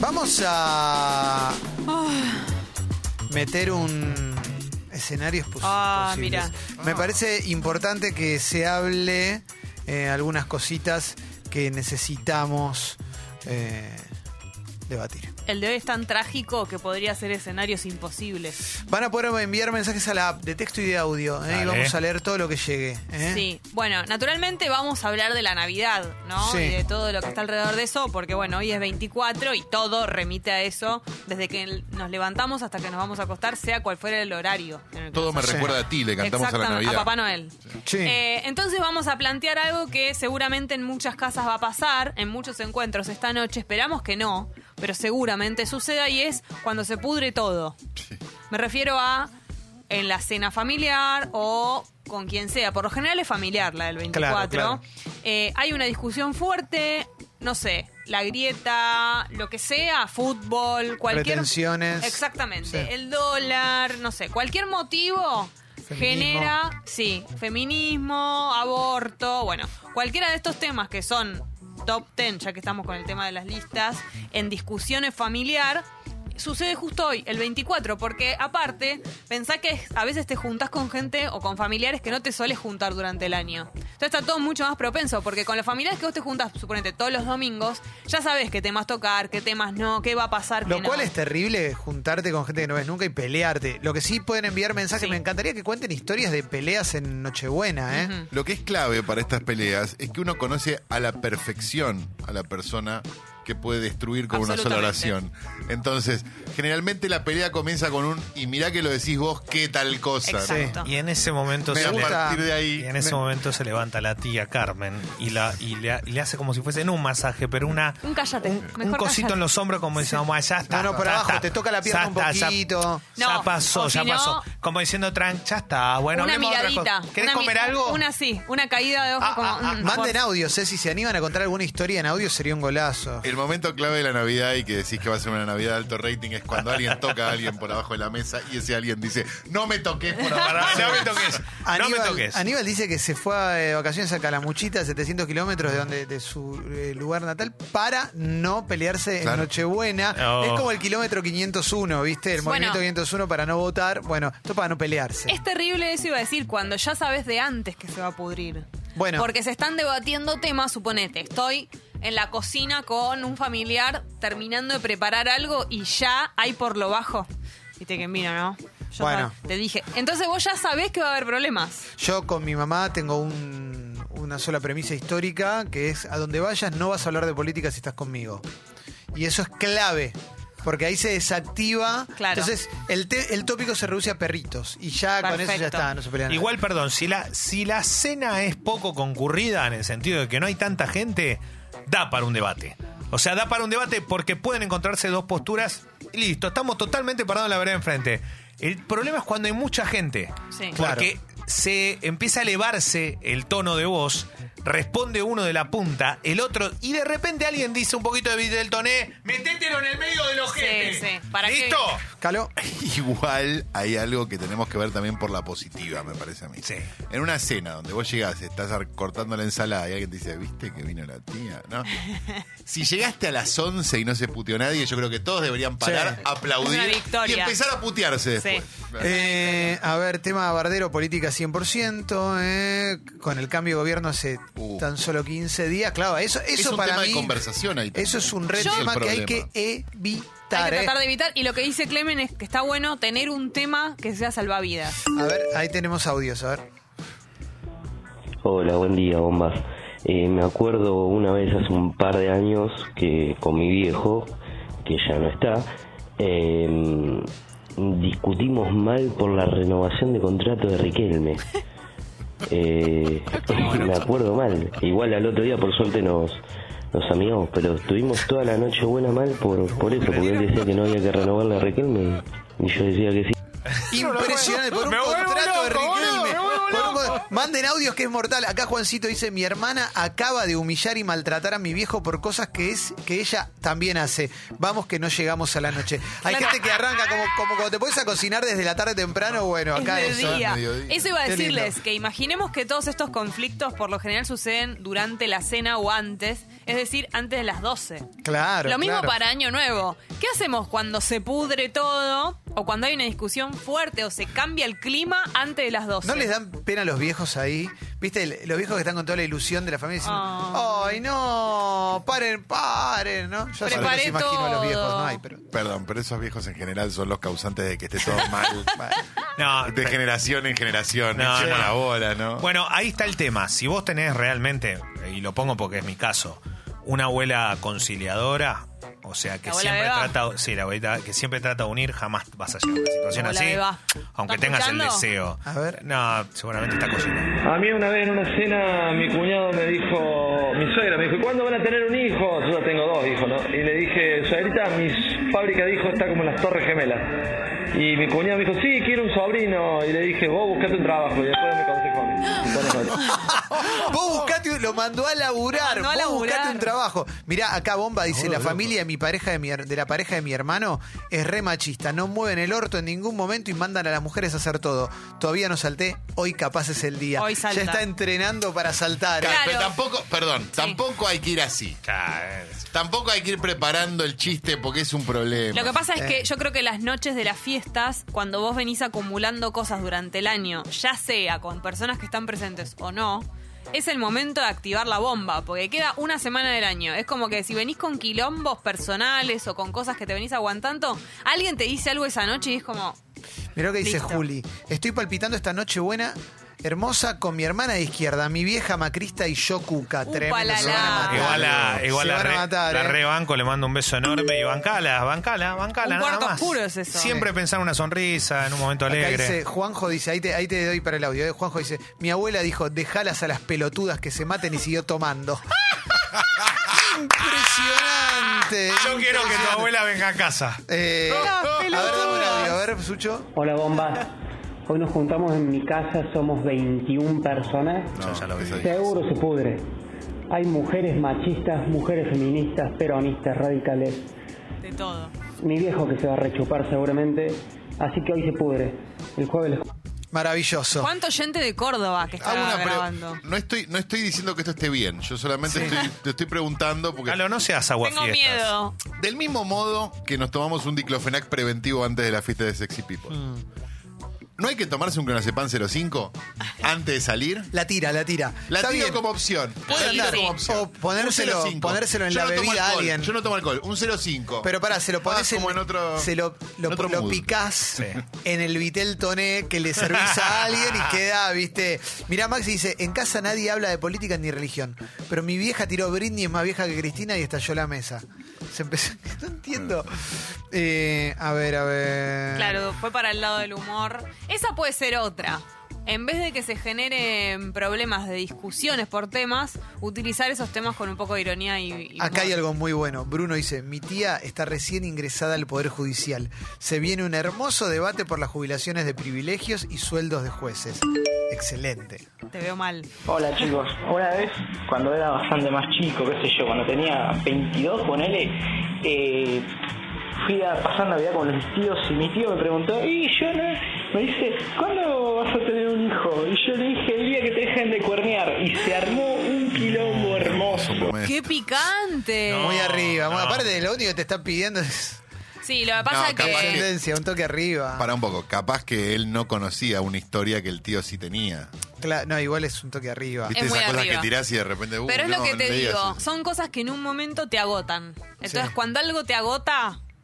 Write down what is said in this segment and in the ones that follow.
Vamos a meter un escenarios pos- Ah, posibles. mira. Me parece importante que se hable eh, algunas cositas que necesitamos eh, debatir. El de hoy es tan trágico que podría ser escenarios imposibles. Van a poder enviar mensajes a la app de texto y de audio ¿eh? y vamos a leer todo lo que llegue. ¿eh? Sí, bueno, naturalmente vamos a hablar de la Navidad, ¿no? Sí. Y de todo lo que está alrededor de eso, porque bueno, hoy es 24 y todo remite a eso, desde que nos levantamos hasta que nos vamos a acostar, sea cual fuera el horario. en el que Todo me Sí. recuerda a ti, le cantamos a la Exactamente, Navidad. Papá Noel. Sí. Eh, entonces vamos a plantear algo que seguramente en muchas casas va a pasar, en muchos encuentros esta noche, esperamos que no, pero seguramente suceda y es cuando se pudre todo. Me refiero a en la cena familiar o con quien sea. Por lo general es familiar la del 24. Claro, claro. Eh, hay una discusión fuerte, no sé, la grieta, lo que sea, fútbol, cualquier... Pretensiones. Exactamente. Sí. El dólar, no sé, cualquier motivo Feminismo. genera, sí, feminismo, aborto, bueno, cualquiera de estos temas que son top 10, ya que estamos con el tema de las listas, en discusiones familiar, sucede justo hoy, el 24, porque aparte, pensá que a veces te juntás con gente o con familiares que no te sueles juntar durante el año. Entonces está todo mucho más propenso, porque con los familiares que vos te juntás, suponete, todos los domingos, ya sabes qué temas tocar, qué temas no, qué va a pasar, qué Lo no. cual es terrible juntarte con gente que no ves nunca y pelearte. Lo que sí pueden enviar mensajes, Sí. me encantaría que cuenten historias de peleas en Nochebuena, ¿eh? Lo que es clave para estas peleas es que uno conoce a la perfección a la persona que puede destruir con una sola oración. Entonces, generalmente la pelea comienza con un y mirá que lo decís vos, qué tal cosa. Exacto. Y en ese momento Me se gusta. le- partir de ahí. y en ese Me- momento se levanta la tía Carmen y la y le, y le hace como si fuese no un masaje, pero una Un cállate, un, mejor un cosito cállate. en los hombros como diciendo, "Bueno, ya está. No, no, por ya abajo, está, te toca la pierna ya un ya- poquito. Ya, No, pasó, ya si no- pasó. Como diciendo, Tran, ya está. Bueno, una miradita. ¿Querés una mi- comer algo? Una sí, una caída de ojo Ah, como. ah, ah, mm, Manden por- audios, eh, si se animan a contar alguna historia en audio sería un golazo. El momento clave de la Navidad y que decís que va a ser una Navidad de alto rating es cuando alguien toca a alguien por abajo de la mesa y ese alguien dice, no me toques por abajo. No me toques. No me Aníbal, toques. Aníbal dice que se fue de vacaciones a Calamuchita, 700 kilómetros de donde de su eh, lugar natal, para no pelearse Claro. en Nochebuena. Oh. Es como el kilómetro 501, ¿viste? El Bueno. movimiento 501 para no votar. Bueno, esto para no pelearse. Es terrible eso iba a decir, cuando ya sabes de antes que se va a pudrir. Bueno. Porque se están debatiendo temas, suponete, estoy en la cocina con un familiar terminando de preparar algo y ya hay por lo bajo. Viste que mira, ¿no? Yo Bueno. te dije. Entonces vos ya sabés que va a haber problemas. Yo con mi mamá tengo un- una sola premisa histórica, que es a donde vayas no vas a hablar de política si estás conmigo. Y eso es clave. Porque ahí se desactiva. Claro. Entonces, el, te- el tópico se reduce a perritos. Y ya con eso ya está, no se pelean. Igual, perdón, si la, si la cena es poco concurrida en el sentido de que no hay tanta gente, da para un debate. O sea, da para un debate porque pueden encontrarse dos posturas y listo, estamos totalmente parados en la vereda enfrente. El problema es cuando hay mucha gente. Sí. Porque se empieza a elevarse el tono de voz, responde uno de la punta, el otro, y de repente alguien dice un poquito de del toné, metételo en el medio del ojete. Sí, sí. ¿Para qué? ¿Listo? Caló. Igual hay algo que tenemos que ver también por la positiva, me parece a mí. Sí. En una cena donde vos llegás, estás cortando la ensalada y alguien te dice, ¿viste que vino la tía? ¿No? si llegaste a las 11 y no se puteó nadie, yo creo que todos deberían parar, Sí. aplaudir Una victoria. y empezar a putearse Sí. después. Eh, a ver, tema Bardero, política 100%, eh, con el cambio de gobierno hace Uh. tan solo 15 días. Claro, eso, eso es un para tema mí, de conversación ahí. también. Eso es un tema que hay que evitar. Hay que eh. tratar de evitar. Y lo que dice Clemen es que está bueno tener un tema que sea salvavidas. A ver, ahí tenemos audios, a ver. Hola, buen día, bombas. Eh, me acuerdo una vez hace un par de años que con mi viejo, que ya no está, eh, discutimos mal por la renovación de contrato de Riquelme. Eh, me acuerdo mal. Igual al otro día, por suerte, nos, nos amigamos, pero estuvimos toda la noche buena mal por, por eso, porque él decía que no había que renovarle a Riquelme y yo decía que sí. Impresionante, por un Me vuelvo contrato de loco, boludo, Riquelme. me vuelvo Por un loco. con- Manden audios que es mortal. Acá Juancito dice, mi hermana acaba de humillar y maltratar a mi viejo por cosas que es que ella también hace. Vamos que no llegamos a la noche. Hay Claro. gente que arranca como, como cuando te pones a cocinar desde la tarde temprano, bueno, Es acá de eso. día. mediodía. Eso iba a Qué decirles, lindo. que imaginemos que todos estos conflictos por lo general suceden durante la cena o antes, es decir, antes de las 12. Claro. Lo mismo claro. para Año Nuevo. ¿Qué hacemos cuando se pudre todo o cuando hay una discusión fuerte o se cambia el clima antes de las 12? ¿No les dan pena a los viejos ahí? ¿Viste? Los viejos que están con toda la ilusión de la familia diciendo, Ah. ¡ay, no! ¡Paren, paren! ¿no? Yo Preparé los imagino a los viejos, no hay, pero. Perdón, pero esos viejos en general son los causantes de que esté todo mal. No, de generación en generación. No, no. la bola, ¿no? Bueno, ahí está el tema. Si vos tenés realmente, y lo pongo porque es mi caso, una abuela conciliadora, o sea, que siempre Beba. trata, sí, la abuelita que siempre trata de unir, jamás vas a llegar a una situación así. Beba. Aunque ¿Está tengas el deseo. A ver. No, seguramente está cocinando. A mí una vez en una cena mi cuñado me dijo, mi suegra me dijo, "¿Y ¿cuándo van a tener un hijo? Yo ya tengo dos hijos, ¿no? Y le dije, suegrita, mi fábrica de hijos está como en las Torres Gemelas. Y mi cuñado me dijo, sí, quiero un sobrino. Y le dije, vos buscate un trabajo y después me consejo a mí. Vos buscate, un- lo mandó a laburar. Mandó a Vos buscate laburar. un trabajo. Mirá, acá Bomba dice, la familia de mi pareja de, mi, her- de la pareja de mi hermano es re machista. No mueven el orto en ningún momento y mandan a las mujeres a hacer todo. Todavía no salté, hoy capaz es el día. Hoy salta. ya está entrenando para saltar. Claro. Pero tampoco, perdón, tampoco hay que ir así. Tampoco hay que ir preparando el chiste porque es un problema. Lo que pasa es Eh. que yo creo que las noches de las fiestas, cuando vos venís acumulando cosas durante el año, ya sea con personas que están presentes o no, es el momento de activar la bomba, porque queda una semana del año. Es como que si venís con quilombos personales o con cosas que te venís aguantando, alguien te dice algo esa noche y es como, Mirá lo que dice Listo. Juli. Estoy palpitando esta noche buena, hermosa, con mi hermana de izquierda, mi vieja macrista y yo cuca. Upa, Tremendo. la, Se van a la. matar. Igual a, igual Se a van a re- matar, la eh. rebanco, le mando un beso enorme y bancala, bancala, bancala. Un nada cuarto más. oscuro es eso. Siempre pensar una sonrisa en un momento Acá alegre. dice, Juanjo dice, ahí te, ahí te doy para el audio. eh. Juanjo dice, mi abuela dijo, dejalas a las pelotudas que se maten y siguió tomando. Impresionante. Yo quiero que tu impresionante. abuela venga a casa. Eh, a ver, dame un audio, a ver, Sucho. Hola bomba, hoy nos juntamos en mi casa, somos 21 personas, Yo ya lo vi. seguro se pudre. Hay mujeres machistas, mujeres feministas, peronistas, radicales. de todo. Mi viejo que se va a rechupar seguramente, así que hoy se pudre. El jueves les Maravilloso. ¿Cuánto gente de Córdoba que Hago está una pre- grabando? no estoy no estoy diciendo que esto esté bien, yo solamente estoy, te estoy preguntando porque Calo, no seas Tengo aguafiestas. miedo. del mismo modo que nos tomamos un diclofenac preventivo antes de la fiesta de Sexy People. ¿No hay que tomarse un clonazepam 05 antes de salir? La tira, la tira. La Está tiro bien. como opción. Puede La tiro andar. como opción. O ponérselo- Un 0,5. ponérselo en Yo la no tomo bebida a alcohol, alguien. Yo no tomo alcohol. Un 0,5. Pero pará, se lo pones Ah, como en otro. Se lo, lo, en otro lo mood. picás Sí. en el vitel toné que le servís a alguien y queda, viste. Mirá, Maxi dice: En casa nadie habla de política ni religión. Pero mi vieja tiró Britney, es más vieja que Cristina y estalló la mesa. Se empezó. No entiendo. Eh, a ver, a ver. Claro, fue para el lado del humor. Esa puede ser otra. En vez de que se generen problemas de discusiones por temas, utilizar esos temas con un poco de ironía y, y Acá hay algo muy bueno. Bruno dice, mi tía está recién ingresada al Poder Judicial. Se viene un hermoso debate por las jubilaciones de privilegios y sueldos de jueces. Excelente. Te veo mal. Hola chicos, una vez cuando era bastante más chico, qué sé yo, cuando tenía 22, ponele, eh, fui a pasar Navidad con los tíos y mi tío me preguntó, y yo no, me dice, ¿cuándo vas a tener un hijo? Y yo le dije, el día que te dejen de cuernear. Y se armó un quilombo hermoso. ¡Qué picante! Muy arriba. no. Aparte, lo único que te está pidiendo es Sí, lo que pasa No, es que... un toque arriba. Para un poco, capaz que él no conocía una historia que el tío sí tenía. Cla- no, igual es un toque arriba. ¿Viste Es muy esas cosas arriba. que tirás y de repente. uh, Pero es lo que te digo, son cosas que en un momento te agotan. Entonces, Sí. cuando algo te agota,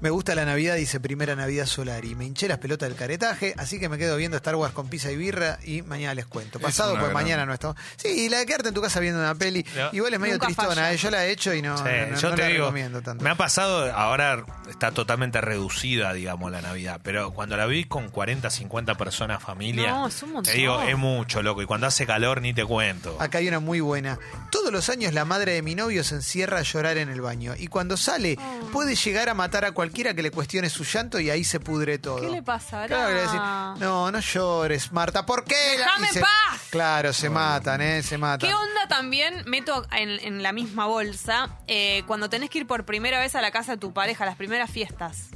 Me gusta la Navidad, dice primera Navidad solar. Y me hinché las pelotas del caretaje, así que me quedo viendo Star Wars con pizza y birra y mañana les cuento. Pasado, pues gran- mañana no estamos. Sí, y la de quedarte en tu casa viendo una peli. Igual es medio tristona, falla. eh. yo la he hecho y no, Sí, no- no yo te la digo, recomiendo tanto. me ha pasado, ahora está totalmente reducida, digamos, la Navidad, pero cuando la vi con 40, 50 personas, familia, No, es un montón. te digo, es mucho, loco, y cuando hace calor ni te cuento. Acá hay una muy buena. Todos los años la madre de mi novio se encierra a llorar en el baño. Y cuando sale, puede llegar a matar a cualquier cualquiera que le cuestione su llanto y ahí se pudre todo. ¿Qué le pasará? Claro, que le decís, no, no llores, Marta, ¿por qué? Déjame se- paz. Claro, se matan, ¿eh? Se matan. ¿Qué onda también? Meto en, en la misma bolsa eh, cuando tenés que ir por primera vez a la casa de tu pareja, las primeras fiestas.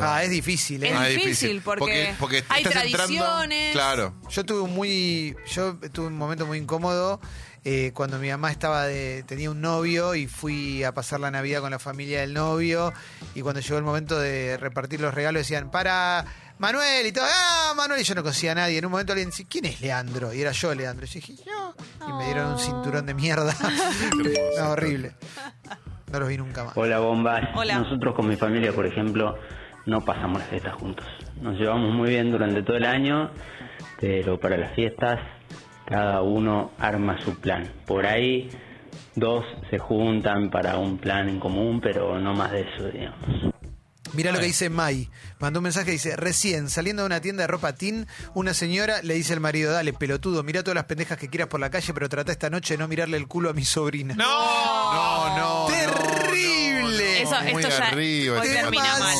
Ah, es difícil, ¿eh? Es Ah, difícil, porque hay estás entrando- tradiciones. claro. Yo tuve un muy, yo tuve un momento muy incómodo eh, cuando mi mamá estaba de, tenía un novio y fui a pasar la Navidad con la familia del novio y cuando llegó el momento de repartir los regalos decían para Manuel y todo, ah Manuel y yo no conocía a nadie. En un momento alguien decía, ¿quién es Leandro? Y era yo Leandro. Y yo dije, yo. Y me dieron un cinturón de mierda. no, horrible. No los vi nunca más. Hola bombas. Hola. Nosotros con mi familia, por ejemplo, no pasamos las fiestas juntos. Nos llevamos muy bien durante todo el año, pero para las fiestas cada uno arma su plan. Por ahí dos se juntan para un plan en común, pero no más de eso, digamos. Mira lo que dice Mai. Mandó un mensaje dice, recién saliendo de una tienda de ropa teen, una señora le dice al marido, dale, pelotudo, mira todas las pendejas que quieras por la calle, pero trata esta noche de no mirarle el culo a mi sobrina. ¡No! No, no. ¡Terrible! Eso, Muy esto ya arriba hoy termina mal.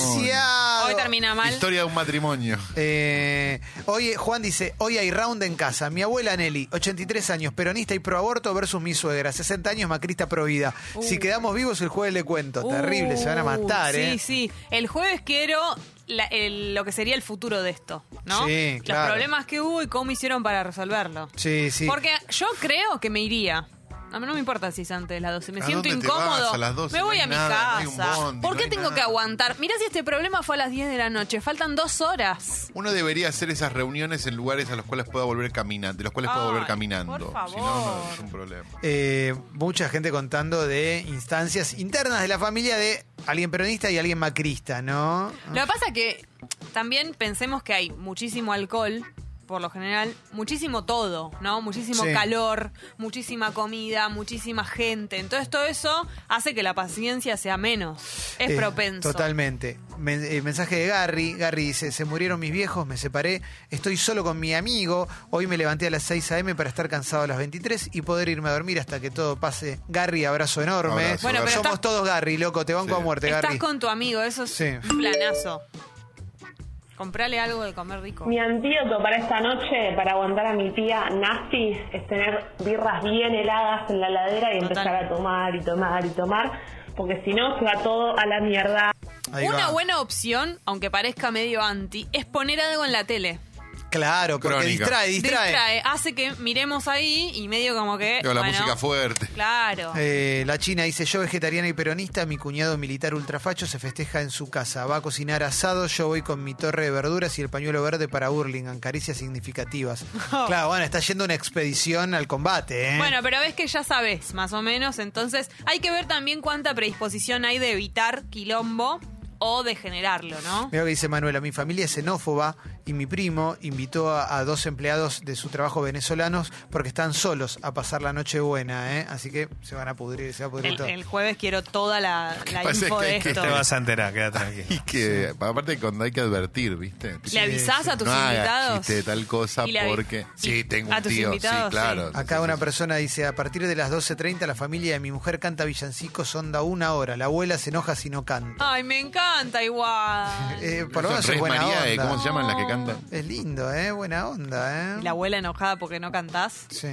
Hoy termina mal. Historia de un matrimonio. Eh, oye, Juan dice, hoy hay round en casa. Mi abuela Nelly, 83 años, peronista y pro aborto versus mi suegra, 60 años, macrista pro vida. Si quedamos vivos, el jueves le cuento. Terrible, se van a matar, Uh, ¿eh? Sí, sí. El jueves quiero la- el- lo que sería el futuro de esto, ¿no? Sí, claro. Los problemas que hubo y cómo hicieron para resolverlo. Sí, sí. Porque yo creo que me iría. A mí no me importa si es antes de las 12. Me ¿A siento dónde te incómodo. vas? A las 12 me no voy hay a mi nada, no hay un casa. bondi, ¿Por no qué hay tengo que aguantar? Mira si este problema fue a las 10 de la noche. Faltan dos horas. Uno debería hacer esas reuniones en lugares a los cuales pueda volver caminando, de los cuales pueda Ay, volver caminando. por favor. Si no, no es un problema. Eh, mucha gente contando de instancias internas de la familia de alguien peronista y alguien macrista, ¿no? Lo que pasa que también pensemos que hay muchísimo alcohol, por lo general, muchísimo todo, ¿no? Muchísimo Sí. calor, muchísima comida, muchísima gente. Entonces todo eso hace que la paciencia sea menos. Es Eh, propenso. Totalmente. Men- eh, mensaje de Gary. Gary dice, se murieron mis viejos, me separé, estoy solo con mi amigo, hoy me levanté a las 6 a.m. para estar cansado a las 23 y poder irme a dormir hasta que todo pase. Gary, abrazo enorme. Abrazo, Bueno, pero Somos estás- todos Gary, loco, te banco Sí. a muerte, Estás Gary. con tu amigo, eso es Sí. un planazo. Comprale algo de comer rico. Mi antídoto para esta noche, para aguantar a mi tía Nasty, es tener birras bien heladas en la ladera y Total. empezar a tomar y tomar y tomar, porque si no se va todo a la mierda. Ahí Una va. buena opción, aunque parezca medio anti, es poner algo en la tele. Claro, porque Crónica. distrae, distrae. Distrae, hace que miremos ahí y medio como que. Digo, la bueno, música fuerte. Claro. Eh, la China dice, yo vegetariana y peronista, mi cuñado militar ultrafacho se festeja en su casa. Va a cocinar asado, yo voy con mi torre de verduras y el pañuelo verde para Burlingame, caricias significativas. claro, bueno, está yendo una expedición al combate, ¿eh? Bueno, pero ves que ya sabes, más o menos. Entonces, hay que ver también cuánta predisposición hay de evitar quilombo o de generarlo, ¿no? Mira lo que dice Manuela, mi familia es xenófoba y mi primo invitó a, a dos empleados de su trabajo venezolanos porque están solos a pasar la noche buena, ¿eh? Así que se van a pudrir, se va a pudrir El, todo. el jueves quiero toda la, la info es que de que- esto. Te vas a enterar, queda tranquilo. Y que, aparte, cuando hay que advertir, ¿viste? ¿Le avisás a tus no invitados? de tal cosa porque. y- Sí, tengo a un tus tío. invitados, sí, claro. sí. Acá una persona dice, a partir de las 12.30 la familia de mi mujer canta villancicos, onda una hora. La abuela se enoja si no canta. Ay, me encanta igual. Eh, por lo menos es buena María, ¿eh? onda. ¿Cómo se llaman las que cantan? Es lindo, ¿eh? Buena onda, ¿eh? Y la abuela enojada porque no cantás. Sí.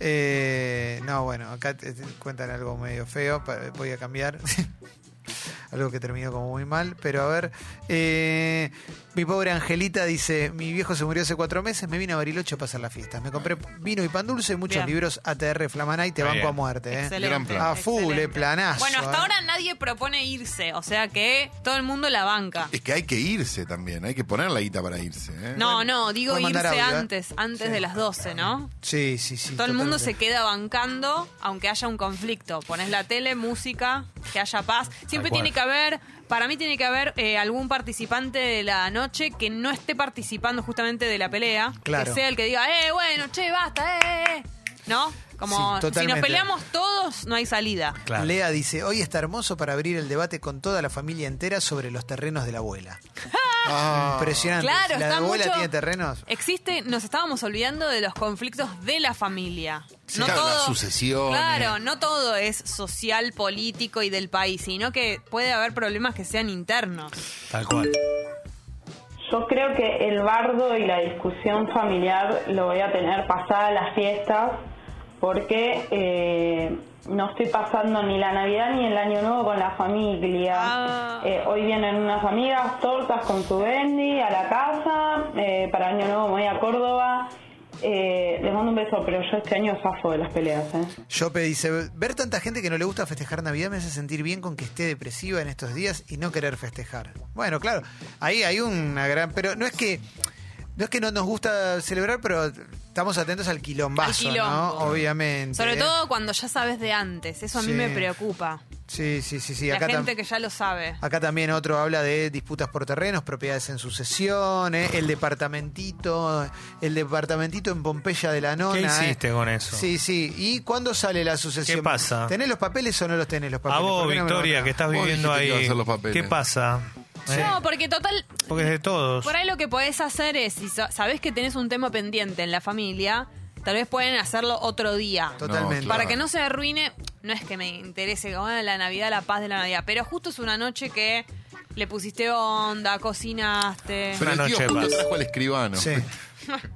Eh, no, bueno, acá te, te cuentan algo medio feo, voy a cambiar. algo que terminó como muy mal, pero a ver. eh, mi pobre Angelita dice, mi viejo se murió hace cuatro meses, me vine a Bariloche a pasar las fiestas. Me compré vino y pan dulce, muchos Bien. libros ATR Flamanay, te banco bien. a muerte, ¿eh? Excelente. A full, excelente. eh, planazo, Bueno, hasta eh. ahora nadie propone irse, o sea que todo el mundo la banca. Es que hay que irse también, hay que poner la guita para irse. ¿eh? No, no, digo irse audio, ¿eh? antes, antes Sí. de las 12, ¿no? Sí, sí, sí. Todo el mundo se queda bancando, aunque haya un conflicto. Pones la tele, música, que haya paz. Siempre tiene que haber, para mí tiene que haber eh, algún participante de la noche que no esté participando justamente de la pelea. Claro. Que sea el que diga, eh, bueno, che, basta, eh, eh. ¿No? Como Sí, si nos totalmente. peleamos todos, no hay salida. Claro. Lea dice, hoy está hermoso para abrir el debate con toda la familia entera sobre los terrenos de la abuela. Ah. Impresionante. Claro, ¿La está abuela mucho- tiene terrenos? Existe, nos estábamos olvidando de los conflictos de la familia. Sí, no claro, todo, las sucesiones. Claro, no todo es social, político y del país, sino que puede haber problemas que sean internos. Tal cual. Yo creo que el bardo y la discusión familiar lo voy a tener pasada las fiestas porque eh, no estoy pasando ni la Navidad ni el Año Nuevo con la familia. Ah. Eh, hoy vienen unas amigas tortas con su bendy a la casa, eh, para Año Nuevo me voy a Córdoba. Eh, les mando un beso, pero yo este año zafo de las peleas. ¿eh? Jope dice, ver tanta gente que no le gusta festejar Navidad me hace sentir bien con que esté depresiva en estos días y no querer festejar. Bueno, claro, ahí hay una gran... Pero no es que no, es que no nos gusta celebrar, pero estamos atentos al quilombazo, Al quilombo. ¿no? Obviamente. Sobre todo cuando ya sabes de antes, eso a mí Sí. me preocupa. Sí, sí, sí, sí. la Acá, gente que ya lo sabe. acá también otro habla de disputas por terrenos, propiedades en sucesión, ¿eh? el departamentito, el departamentito en Pompeya de la Nona. ¿Qué ¿eh? hiciste con eso? Sí, sí. ¿Y cuándo sale la sucesión? ¿Qué pasa? ¿Tenés los papeles o no los tenés los papeles? A vos, ¿Por qué no me lo Victoria, que estás viviendo que ahí. los. ¿Qué pasa? ¿Eh? No, porque total, Porque es de todos. por ahí lo que podés hacer es, si sa- sabés que tenés un tema pendiente en la familia, tal vez pueden hacerlo otro día. Totalmente. No, Para que no se arruine, no es que me interese como ah, la Navidad, la paz de la Navidad, pero justo es una noche que le pusiste onda, cocinaste. Pero Una el tío noche de justo paz. trajo al escribano. Sí.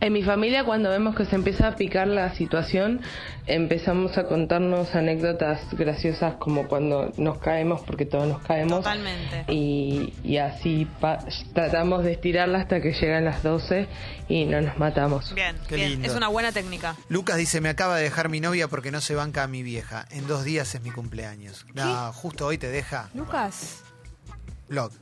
En mi familia cuando vemos que se empieza a picar la situación, empezamos a contarnos anécdotas graciosas como cuando nos caemos, porque todos nos caemos. Totalmente. Y, y así pa- tratamos de estirarla hasta que llegan las 12 y no nos matamos. Bien, Qué bien. lindo. Es una buena técnica. Lucas dice, me acaba de dejar mi novia porque no se banca a mi vieja. En dos días es mi cumpleaños. No, justo hoy te deja. Lucas, Blog.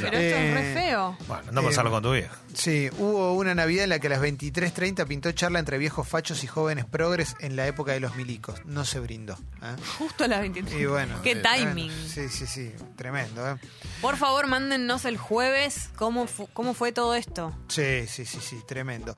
pero esto es re Eh, feo. Bueno, no pasarlo Eh, con tu vieja. Sí, hubo una Navidad en la que a las 23.30 pintó charla entre viejos fachos y jóvenes progres en la época de los milicos. No se brindó. ¿eh? Justo a las 23. Y bueno. Qué eh, timing. bueno, sí, sí, sí. Tremendo, ¿eh? Por favor, mándennos el jueves cómo, fu- cómo fue todo esto. Sí, sí, sí, sí. Tremendo.